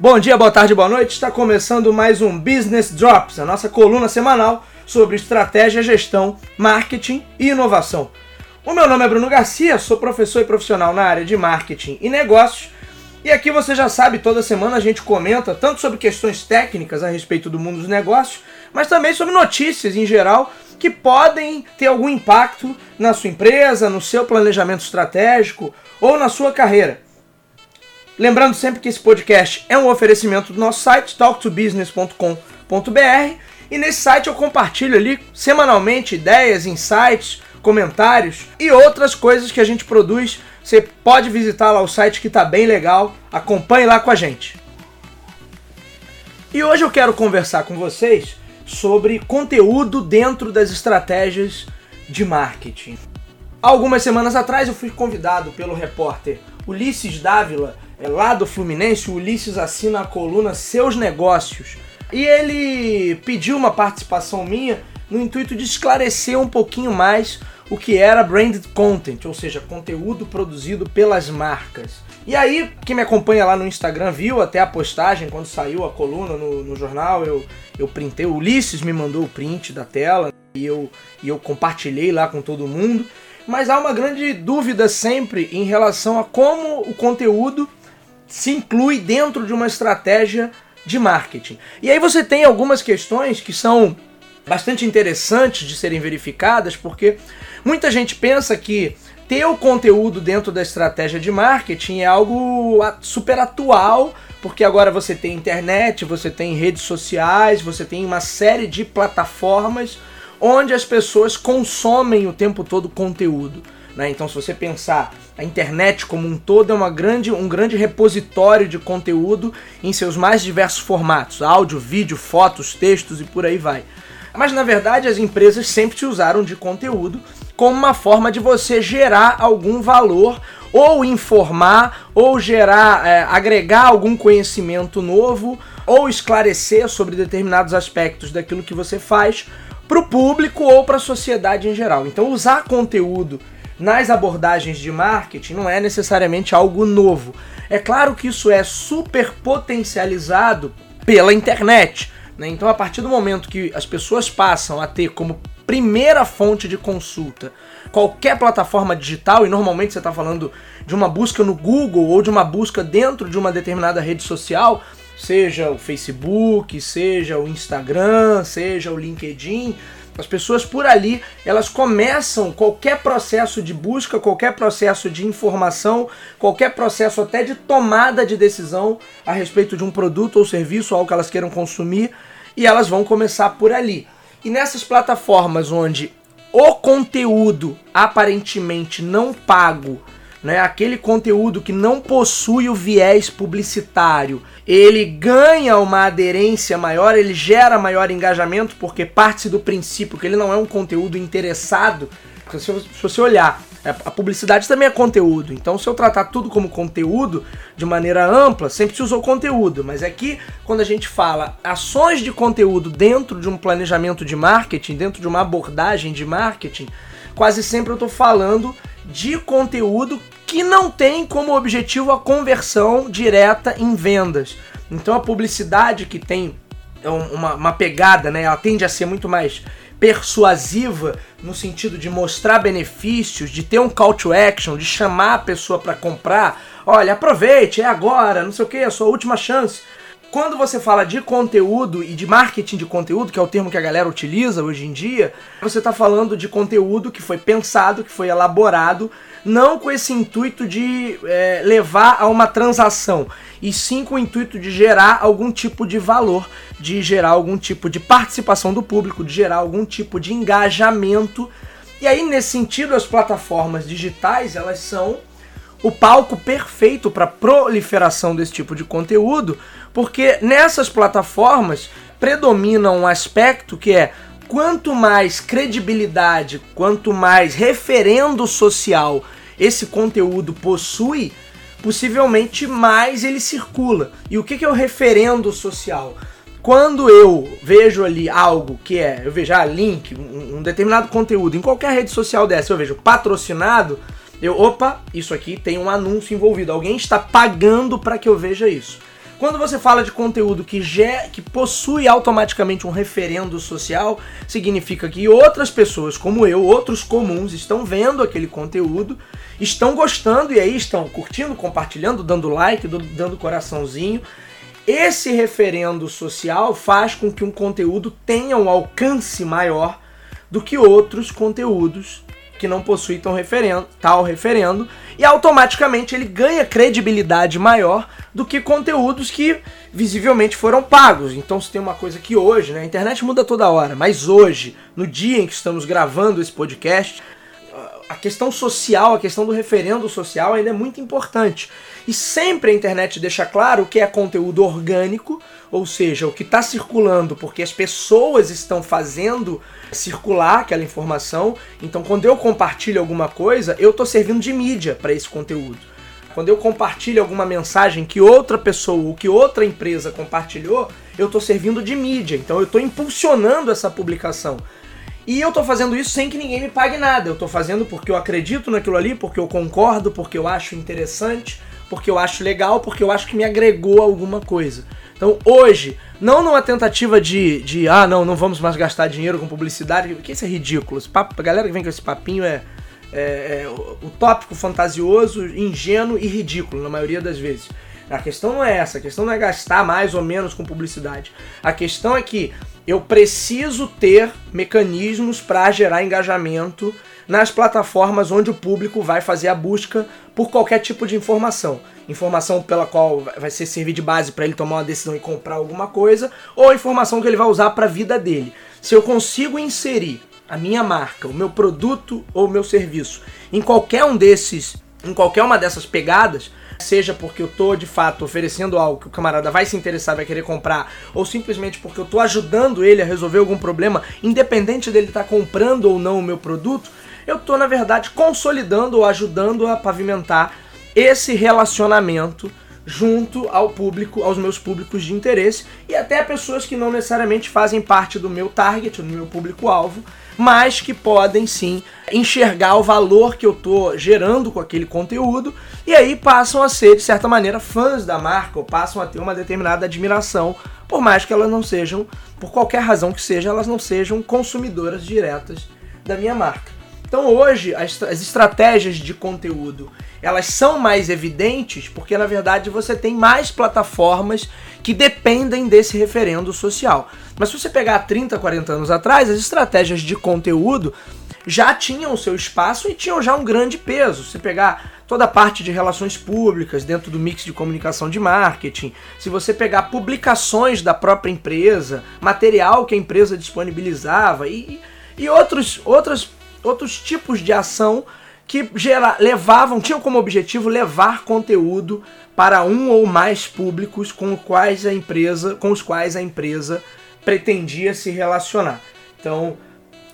Bom dia, boa tarde, boa noite. Está começando mais um Business Drops, a nossa coluna semanal sobre estratégia, gestão, marketing e inovação. O meu nome é Bruno Garcia, sou professor e profissional na área de marketing e negócios. E aqui você já sabe, toda semana a gente comenta tanto sobre questões técnicas a respeito do mundo dos negócios, mas também sobre notícias em geral que podem ter algum impacto na sua empresa, no seu planejamento estratégico ou na sua carreira. Lembrando sempre que esse podcast é um oferecimento do nosso site, talktobusiness.com.br, e nesse site eu compartilho ali semanalmente ideias, insights, comentários e outras coisas que a gente produz. Você pode visitar lá o site que está bem legal, acompanhe lá com a gente. E hoje eu quero conversar com vocês sobre conteúdo dentro das estratégias de marketing. Algumas semanas atrás eu fui convidado pelo repórter Ulisses Dávila lá do Fluminense, o Ulisses assina a coluna Seus Negócios. E ele pediu uma participação minha no intuito de esclarecer um pouquinho mais o que era branded content, ou seja, conteúdo produzido pelas marcas. E aí, quem me acompanha lá no Instagram viu até a postagem, quando saiu a coluna no, no jornal, eu, eu printei, o Ulisses me mandou o print da tela e eu, e eu compartilhei lá com todo mundo. Mas há uma grande dúvida sempre em relação a como o conteúdo se inclui dentro de uma estratégia de marketing. E aí você tem algumas questões que são bastante interessantes de serem verificadas, porque muita gente pensa que ter o conteúdo dentro da estratégia de marketing é algo super atual, porque agora você tem internet, você tem redes sociais, você tem uma série de plataformas onde as pessoas consomem o tempo todo conteúdo. Né? Então, se você pensar a internet como um todo é uma grande, um grande repositório de conteúdo em seus mais diversos formatos: áudio, vídeo, fotos, textos e por aí vai. Mas na verdade as empresas sempre se usaram de conteúdo como uma forma de você gerar algum valor ou informar ou gerar, é, agregar algum conhecimento novo ou esclarecer sobre determinados aspectos daquilo que você faz para o público ou para a sociedade em geral. Então usar conteúdo nas abordagens de marketing não é necessariamente algo novo. É claro que isso é super potencializado pela internet. Né? Então, a partir do momento que as pessoas passam a ter como primeira fonte de consulta qualquer plataforma digital, e normalmente você está falando de uma busca no Google ou de uma busca dentro de uma determinada rede social, seja o Facebook, seja o Instagram, seja o LinkedIn, as pessoas por ali, elas começam qualquer processo de busca, qualquer processo de informação, qualquer processo até de tomada de decisão a respeito de um produto ou serviço, algo que elas queiram consumir, e elas vão começar por ali. E nessas plataformas onde o conteúdo aparentemente não pago né, aquele conteúdo que não possui o viés publicitário, ele ganha uma aderência maior, ele gera maior engajamento, porque parte do princípio que ele não é um conteúdo interessado. Se você olhar, é, a publicidade também é conteúdo. Então, se eu tratar tudo como conteúdo de maneira ampla, sempre se usou conteúdo. Mas é que quando a gente fala ações de conteúdo dentro de um planejamento de marketing, dentro de uma abordagem de marketing, quase sempre eu estou falando de conteúdo que não tem como objetivo a conversão direta em vendas. Então a publicidade que tem uma, uma pegada, né? Ela tende a ser muito mais persuasiva no sentido de mostrar benefícios, de ter um call to action, de chamar a pessoa para comprar. Olha, aproveite, é agora, não sei o que, é a sua última chance. Quando você fala de conteúdo e de marketing de conteúdo, que é o termo que a galera utiliza hoje em dia, você está falando de conteúdo que foi pensado, que foi elaborado, não com esse intuito de é, levar a uma transação, e sim com o intuito de gerar algum tipo de valor, de gerar algum tipo de participação do público, de gerar algum tipo de engajamento. E aí, nesse sentido, as plataformas digitais elas são o palco perfeito para proliferação desse tipo de conteúdo, porque nessas plataformas predomina um aspecto que é quanto mais credibilidade, quanto mais referendo social esse conteúdo possui, possivelmente mais ele circula. E o que é o referendo social? Quando eu vejo ali algo que é, eu vejo ah, link, um, determinado conteúdo em qualquer rede social dessa, eu vejo patrocinado, Eu, opa, isso aqui tem um anúncio envolvido. Alguém está pagando para que eu veja isso. Quando você fala de conteúdo que, já, que possui automaticamente um referendo social, significa que outras pessoas como eu, outros comuns, estão vendo aquele conteúdo, estão gostando e aí estão curtindo, compartilhando, dando like, dando coraçãozinho. Esse referendo social faz com que um conteúdo tenha um alcance maior do que outros conteúdos que não possuem referendo, tal referendo, e automaticamente ele ganha credibilidade maior do que conteúdos que visivelmente foram pagos. Então se tem uma coisa que hoje, né, a internet muda toda hora, mas hoje, no dia em que estamos gravando esse podcast, a questão social, a questão do referendo social ainda é muito importante. E sempre a internet deixa claro que é conteúdo orgânico, ou seja, o que está circulando porque as pessoas estão fazendo circular aquela informação. Então, quando eu compartilho alguma coisa, eu estou servindo de mídia para esse conteúdo. Quando eu compartilho alguma mensagem que outra pessoa ou que outra empresa compartilhou, eu estou servindo de mídia. Então, eu estou impulsionando essa publicação. E eu tô fazendo isso sem que ninguém me pague nada. Eu tô fazendo porque eu acredito naquilo ali, porque eu concordo, porque eu acho interessante, porque eu acho legal, porque eu acho que me agregou alguma coisa. Então hoje, não numa tentativa de, de ah, não, não vamos mais gastar dinheiro com publicidade, porque isso é ridículo. Esse papo, a galera que vem com esse papinho é, é, é utópico, fantasioso, ingênuo e ridículo, na maioria das vezes. A questão não é essa, a questão não é gastar mais ou menos com publicidade. A questão é que eu preciso ter mecanismos para gerar engajamento nas plataformas onde o público vai fazer a busca por qualquer tipo de informação. Informação pela qual vai ser servir de base para ele tomar uma decisão e comprar alguma coisa, ou informação que ele vai usar para a vida dele. Se eu consigo inserir a minha marca, o meu produto ou o meu serviço em qualquer um desses, em qualquer uma dessas pegadas, seja porque eu tô de fato oferecendo algo que o camarada vai se interessar, vai querer comprar, ou simplesmente porque eu tô ajudando ele a resolver algum problema, independente dele estar tá comprando ou não o meu produto, eu tô na verdade consolidando ou ajudando a pavimentar esse relacionamento junto ao público, aos meus públicos de interesse e até pessoas que não necessariamente fazem parte do meu target, do meu público-alvo, mas que podem sim enxergar o valor que eu estou gerando com aquele conteúdo e aí passam a ser, de certa maneira, fãs da marca ou passam a ter uma determinada admiração, por mais que elas não sejam, por qualquer razão que seja, elas não sejam consumidoras diretas da minha marca. Então hoje as, as estratégias de conteúdo elas são mais evidentes porque na verdade você tem mais plataformas que dependem desse referendo social. Mas se você pegar 30, 40 anos atrás, as estratégias de conteúdo já tinham seu espaço e tinham já um grande peso. Se pegar toda a parte de relações públicas dentro do mix de comunicação de marketing, se você pegar publicações da própria empresa, material que a empresa disponibilizava e, e outros, outros outros tipos de ação que gera, levavam, tinham como objetivo levar conteúdo para um ou mais públicos com quais a empresa, com os quais a empresa pretendia se relacionar. Então,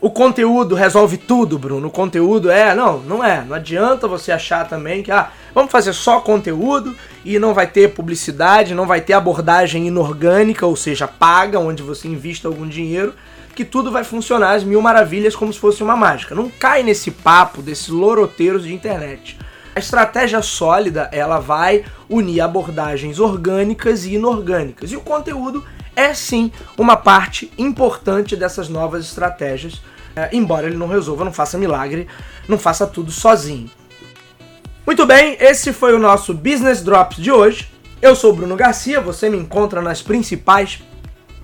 o conteúdo resolve tudo, Bruno. O conteúdo é, não, não é. Não adianta você achar também que ah, vamos fazer só conteúdo e não vai ter publicidade, não vai ter abordagem inorgânica, ou seja, paga onde você invista algum dinheiro que tudo vai funcionar às mil maravilhas como se fosse uma mágica. Não cai nesse papo desses loroteiros de internet. A estratégia sólida, ela vai unir abordagens orgânicas e inorgânicas. E o conteúdo é sim uma parte importante dessas novas estratégias, é, embora ele não resolva, não faça milagre, não faça tudo sozinho. Muito bem, esse foi o nosso Business Drops de hoje. Eu sou Bruno Garcia, você me encontra nas principais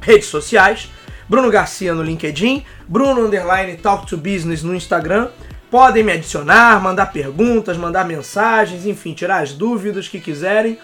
redes sociais. Bruno Garcia no LinkedIn, Bruno Underline Talk to Business no Instagram. Podem me adicionar, mandar perguntas, mandar mensagens, enfim, tirar as dúvidas que quiserem.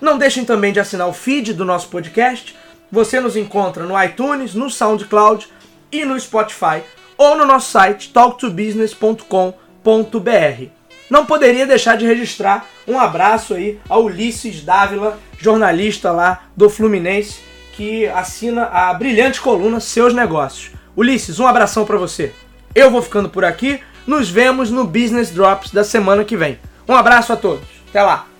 Não deixem também de assinar o feed do nosso podcast. Você nos encontra no iTunes, no SoundCloud e no Spotify ou no nosso site talktobusiness.com.br. Não poderia deixar de registrar um abraço aí ao Ulisses Dávila, jornalista lá do Fluminense, que assina a brilhante coluna Seus Negócios. Ulisses, um abração para você. Eu vou ficando por aqui. Nos vemos no Business Drops da semana que vem. Um abraço a todos. Até lá.